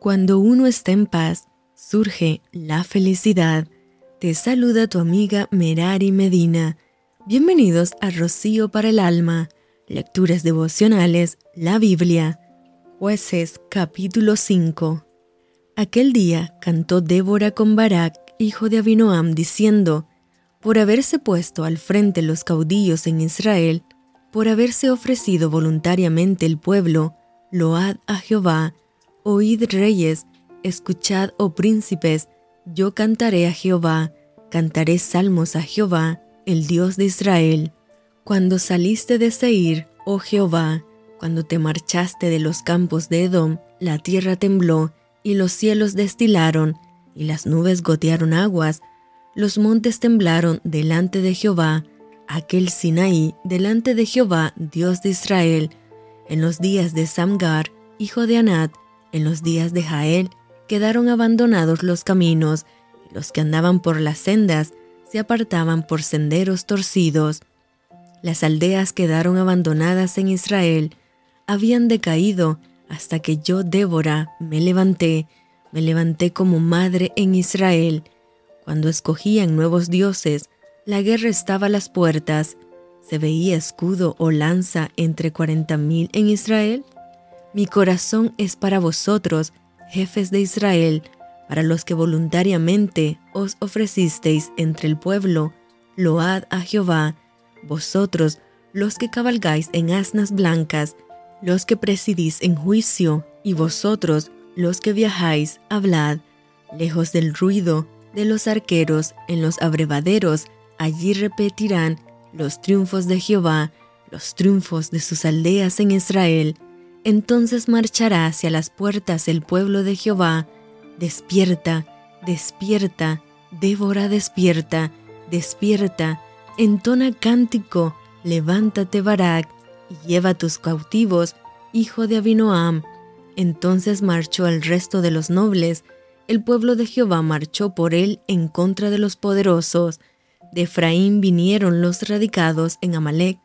Cuando uno está en paz, surge la felicidad. Te saluda tu amiga Merari Medina. Bienvenidos a Rocío para el Alma, Lecturas Devocionales, la Biblia. Jueces capítulo 5. Aquel día cantó Débora con Barak, hijo de Abinoam, diciendo, Por haberse puesto al frente los caudillos en Israel, por haberse ofrecido voluntariamente el pueblo, load a Jehová, Oíd reyes, escuchad, oh príncipes, yo cantaré a Jehová, cantaré salmos a Jehová, el Dios de Israel. Cuando saliste de Seir, oh Jehová, cuando te marchaste de los campos de Edom, la tierra tembló, y los cielos destilaron, y las nubes gotearon aguas, los montes temblaron delante de Jehová, aquel Sinaí delante de Jehová, Dios de Israel, en los días de Samgar, hijo de Anat, en los días de Jael quedaron abandonados los caminos, los que andaban por las sendas se apartaban por senderos torcidos. Las aldeas quedaron abandonadas en Israel, habían decaído hasta que yo, Débora, me levanté, me levanté como madre en Israel. Cuando escogían nuevos dioses, la guerra estaba a las puertas. ¿Se veía escudo o lanza entre cuarenta mil en Israel? Mi corazón es para vosotros, jefes de Israel, para los que voluntariamente os ofrecisteis entre el pueblo, load a Jehová, vosotros los que cabalgáis en asnas blancas, los que presidís en juicio, y vosotros los que viajáis, hablad, lejos del ruido de los arqueros en los abrevaderos, allí repetirán los triunfos de Jehová, los triunfos de sus aldeas en Israel, entonces marchará hacia las puertas el pueblo de Jehová. Despierta, despierta, Débora despierta, despierta, entona cántico, levántate Barak, y lleva tus cautivos, hijo de Abinoam. Entonces marchó el resto de los nobles, el pueblo de Jehová marchó por él en contra de los poderosos. De Efraín vinieron los radicados en Amalek,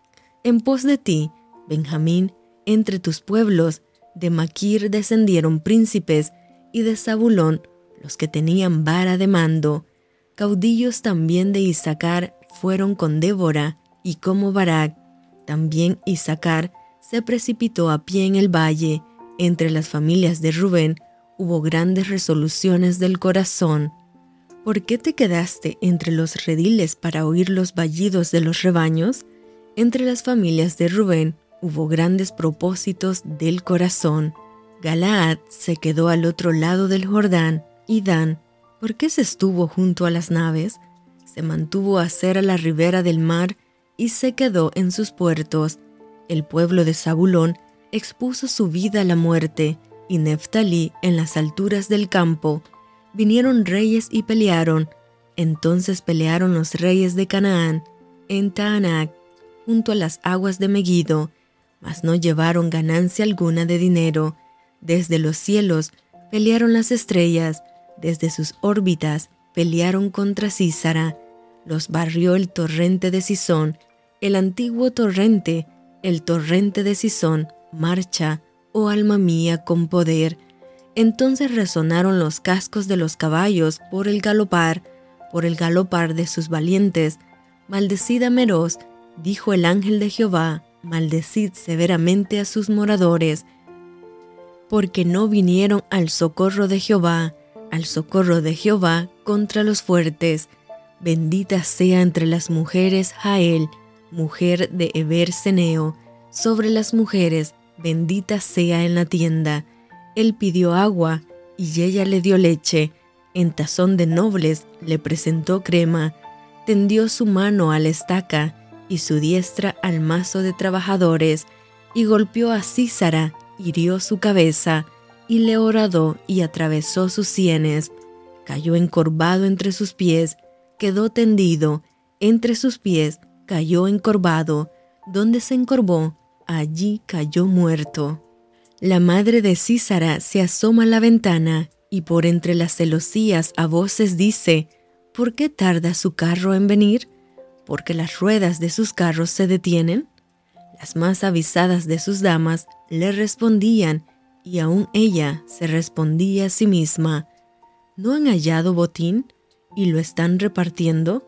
en pos de ti, Benjamín, entre tus pueblos, de Maquir descendieron príncipes, y de Zabulón los que tenían vara de mando. Caudillos también de Isaacar fueron con Débora, y como Barak, también Isaacar se precipitó a pie en el valle. Entre las familias de Rubén hubo grandes resoluciones del corazón. ¿Por qué te quedaste entre los rediles para oír los vallidos de los rebaños? Entre las familias de Rubén hubo grandes propósitos del corazón. Galaad se quedó al otro lado del Jordán, y Dan, ¿por qué se estuvo junto a las naves? Se mantuvo a hacer a la ribera del mar y se quedó en sus puertos. El pueblo de Zabulón expuso su vida a la muerte, y Neftalí en las alturas del campo. Vinieron reyes y pelearon. Entonces pelearon los reyes de Canaán en Taanac, junto a las aguas de Megiddo, mas no llevaron ganancia alguna de dinero. Desde los cielos pelearon las estrellas, desde sus órbitas pelearon contra Císara. Los barrió el torrente de Sison, el antiguo torrente, el torrente de Sison, marcha, oh alma mía, con poder. Entonces resonaron los cascos de los caballos por el galopar, por el galopar de sus valientes. Maldecida Meroz, dijo el ángel de Jehová, maldecid severamente a sus moradores, porque no vinieron al socorro de Jehová, al socorro de Jehová contra los fuertes. Bendita sea entre las mujeres Jael, mujer de Eber Seneo, sobre las mujeres, bendita sea en la tienda. Él pidió agua, y ella le dio leche, en tazón de nobles le presentó crema, tendió su mano a la estaca, y su diestra al mazo de trabajadores, y golpeó a Císara, hirió su cabeza, y le horadó y atravesó sus sienes, cayó encorvado entre sus pies, quedó tendido, entre sus pies cayó encorvado, donde se encorvó, allí cayó muerto. La madre de Císara se asoma a la ventana y por entre las celosías a voces dice, ¿por qué tarda su carro en venir? Porque las ruedas de sus carros se detienen? Las más avisadas de sus damas le respondían Y aún ella se respondía a sí misma, ¿no han hallado botín y lo están repartiendo?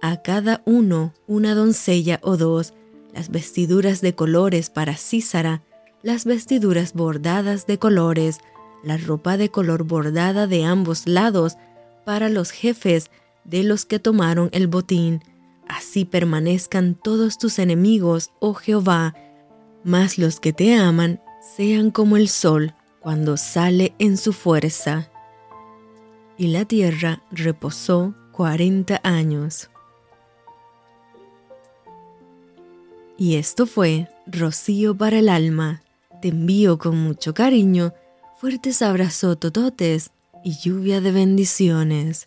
A cada uno una doncella o dos, las vestiduras de colores para Císara, las vestiduras bordadas de colores, la ropa de color bordada de ambos lados para los jefes de los que tomaron el botín. Así permanezcan todos tus enemigos, oh Jehová, mas los que te aman sean como el sol cuando sale en su fuerza. Y la tierra reposó cuarenta años. Y esto fue Rocío para el alma. Te envío con mucho cariño, fuertes abrazos tototes y lluvia de bendiciones.